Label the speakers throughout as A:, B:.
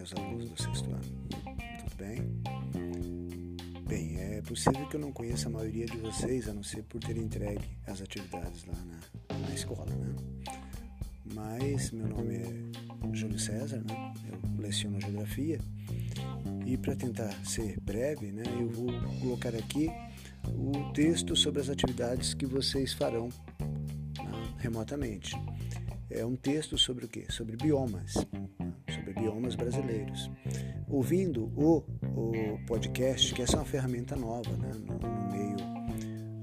A: meus alunos do sexto ano? Tudo bem? Bem, é possível que eu não conheça a maioria de vocês, a não ser por ter entregue as atividades lá na, na escola, né? Mas meu nome é Júlio César, né? Eu leciono geografia e para tentar ser breve, né, eu vou colocar aqui o texto sobre as atividades que vocês farão né, remotamente. É um texto sobre o quê? Sobre biomas, biomas brasileiros. Ouvindo o, o podcast, que essa é uma ferramenta nova né, no, no meio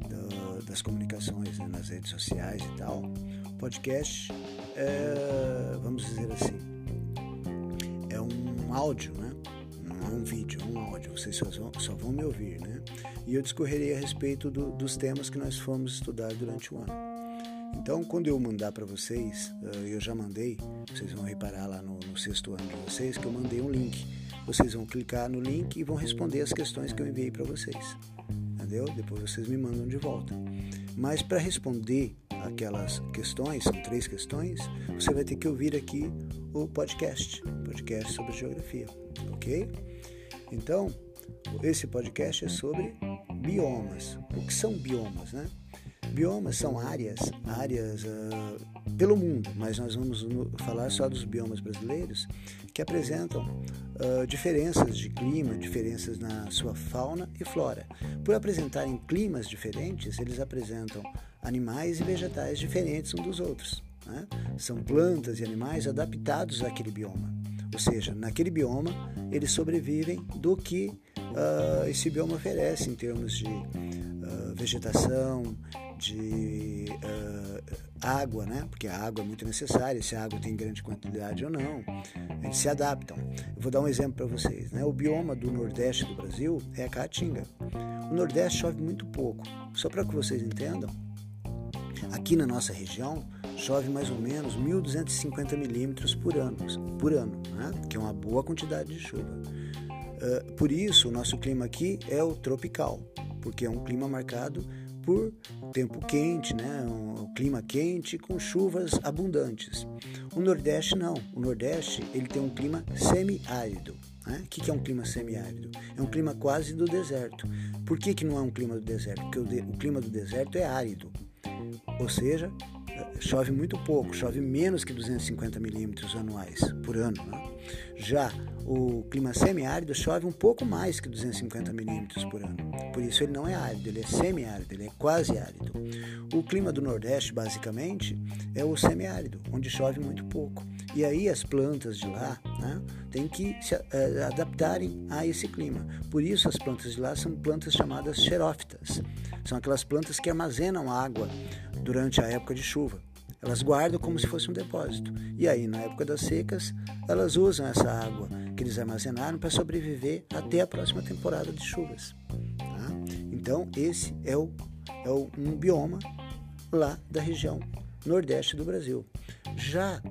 A: da, das comunicações, né, nas redes sociais e tal. Podcast, é, vamos dizer assim, é um áudio, né? não é um vídeo, é um áudio, vocês só vão, só vão me ouvir, né? E eu discorrerei a respeito do, dos temas que nós fomos estudar durante o ano. Então, quando eu mandar para vocês, eh, eu já mandei, vocês vão reparar lá no, no, sexto ano de vocês que eu mandei um link. Vocês vão clicar no link e vão responder as questões que eu enviei para vocês. Entendeu? Depois vocês me mandam de volta. Mas para responder aquelas questões, são três questões, você vai ter que ouvir aqui o podcast, podcast sobre geografia, ok? Então, esse podcast é sobre biomas. O que são biomas, né? Biomas são áreas, áreas uh, pelo mundo, mas nós vamos falar só dos biomas brasileiros que apresentam uh, diferenças de clima, diferenças na sua fauna e flora. Por apresentarem climas diferentes, eles apresentam animais e vegetais diferentes uns dos outros. Né? São plantas e animais adaptados àquele bioma. Ou seja, naquele bioma eles sobrevivem do que uh, esse bioma oferece em termos de vegetação, de uh, água, né? porque a água é muito necessária, se a água tem grande quantidade ou não, eles se adaptam. Eu vou dar um exemplo para vocês. Né? O bioma do Nordeste do Brasil é a Caatinga. O Nordeste chove muito pouco. Só para que vocês entendam, aqui na nossa região chove mais ou menos 1.250 milímetros por ano, por ano né? que é uma boa quantidade de chuva. Uh, por isso, o nosso clima aqui é o tropical, porque é um clima marcado por tempo quente, né? um clima quente com chuvas abundantes. O Nordeste não. O Nordeste ele tem um clima semiárido. Né? O que é um clima semiárido? É um clima quase do deserto. Por que, que não é um clima do deserto? Porque o, de, o clima do deserto é árido. Ou seja, chove muito pouco, chove menos que 250 milímetros anuais por ano. Né? Já o clima semiárido chove um pouco mais que 250 milímetros por ano. Por isso ele não é árido, ele é semiárido, ele é quase árido. O clima do Nordeste, basicamente, é o semiárido, onde chove muito pouco. E aí as plantas de lá né, têm que se uh, adaptarem a esse clima. Por isso as plantas de lá são plantas chamadas xerófitas. São aquelas plantas que armazenam água durante a época de chuva. Elas guardam como se fosse um depósito. E aí, na época das secas, elas usam essa água que eles armazenaram para sobreviver até a próxima temporada de chuvas. Tá? Então, esse é, o, é o, um bioma lá da região nordeste do Brasil. Já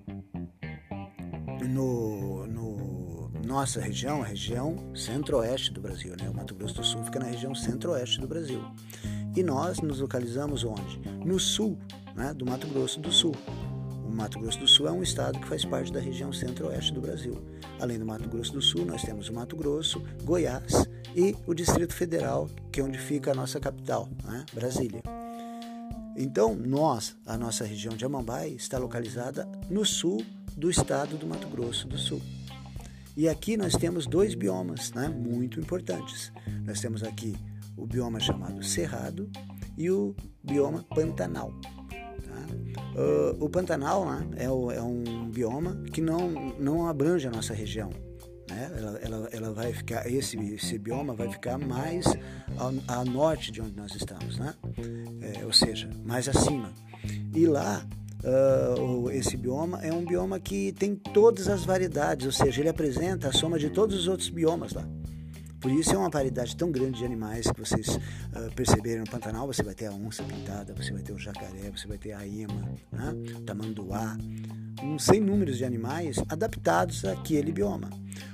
A: no, no nossa região, a região centro-oeste do Brasil, né? o Mato Grosso do Sul fica na região centro-oeste do Brasil. E nós nos localizamos onde? No sul né, do Mato Grosso do Sul. O Mato Grosso do Sul é um estado que faz parte da região centro-oeste do Brasil. Além do Mato Grosso do Sul, nós temos o Mato Grosso, Goiás e o Distrito Federal, que é onde fica a nossa capital, né, Brasília. Então, nós, a nossa região de Amambai, está localizada no sul do estado do Mato Grosso do Sul. E aqui nós temos dois biomas né, muito importantes. Nós temos aqui o bioma chamado Cerrado e o bioma Pantanal. Uh, o Pantanal né, é, o, é, um bioma que não, não abrange a nossa região. Né? Ela, ela, ela vai ficar, esse, esse bioma vai ficar mais a norte de onde nós estamos, né? É, ou seja, mais acima. E lá Uh, esse bioma é um bioma que tem todas as variedades, ou seja, ele apresenta a soma de todos os outros biomas lá. Por isso é uma variedade tão grande de animais que vocês uh, perceberam no Pantanal. Você vai ter a onça pintada, você vai ter o jacaré, você vai ter a ima, né? o tamanduá, sem números de animais adaptados àquele bioma.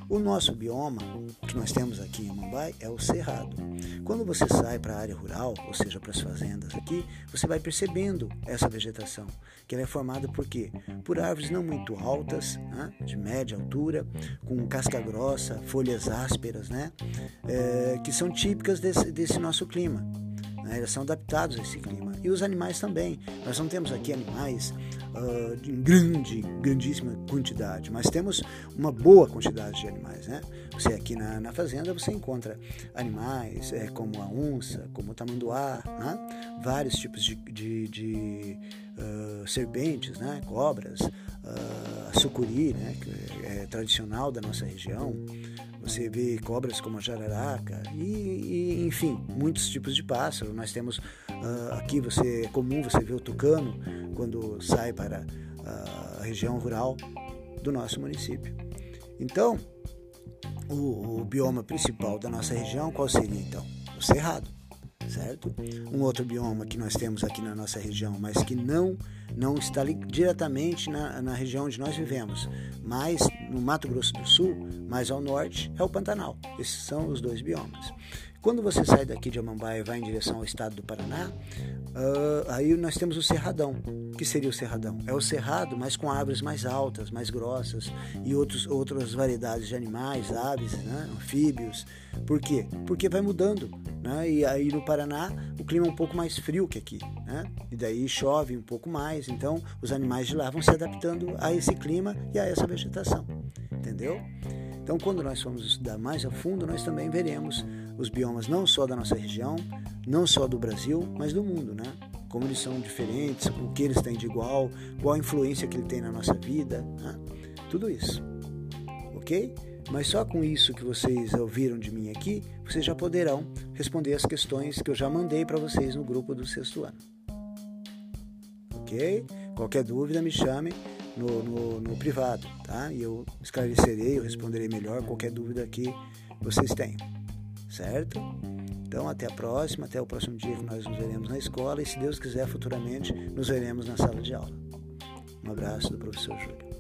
A: O nosso bioma, que nós temos aqui em Mumbai, é o cerrado. Quando você sai para a área rural, ou seja, para as fazendas aqui, você vai percebendo essa vegetação, que ela é formada por quê? Por árvores não muito altas, né? de média altura, com casca grossa, folhas ásperas, né? É, que são típicas desse, desse nosso clima. Né? Eles são adaptados a esse clima. E os animais também. Nós não temos aqui animais uh, em grande, grandíssima quantidade, mas temos uma boa quantidade de animais. Né? Você aqui na, na fazenda você encontra animais é, como a onça, como o tamanduá, né? vários tipos de, de, de uh, serpentes, né? cobras, uh, a sucuri, né? que é tradicional da nossa região. Você vê cobras como a jararaca e, e enfim, muitos tipos de pássaro. Nós temos uh, aqui, você é comum você ver o tucano quando sai para uh, a região rural do nosso município. Então, o, o bioma principal da nossa região qual seria então? O cerrado certo? Um outro bioma que nós temos aqui na nossa região, mas que não não está diretamente na, na região onde nós vivemos, mas no Mato Grosso do Sul, mais ao norte, é o Pantanal. Esses são os dois biomas. Quando você sai daqui de Amambaia e vai em direção ao estado do Paraná, uh, aí nós temos o Cerradão. O que seria o Cerradão? É o cerrado, mas com árvores mais altas, mais grossas e outros, outras variedades de animais, aves, né, anfíbios. Por quê? Porque vai mudando. Né? E aí no Paraná o clima é um pouco mais frio que aqui. Né? E daí chove um pouco mais, então os animais de lá vão se adaptando a esse clima e a essa vegetação. Entendeu? Então, quando nós formos estudar mais a fundo, nós também veremos os biomas não só da nossa região, não só do Brasil, mas do mundo, né? Como eles são diferentes, o que eles têm de igual, qual a influência que ele tem na nossa vida, né? tudo isso, ok? Mas só com isso que vocês ouviram de mim aqui, vocês já poderão responder as questões que eu já mandei para vocês no grupo do sexto ano, ok? Qualquer dúvida me chame no, no, no privado, tá? E eu esclarecerei, eu responderei melhor qualquer dúvida que vocês tenham, certo? Então, até a próxima, até o próximo dia que nós nos veremos na escola e, se Deus quiser, futuramente nos veremos na sala de aula. Um abraço do professor Júlio.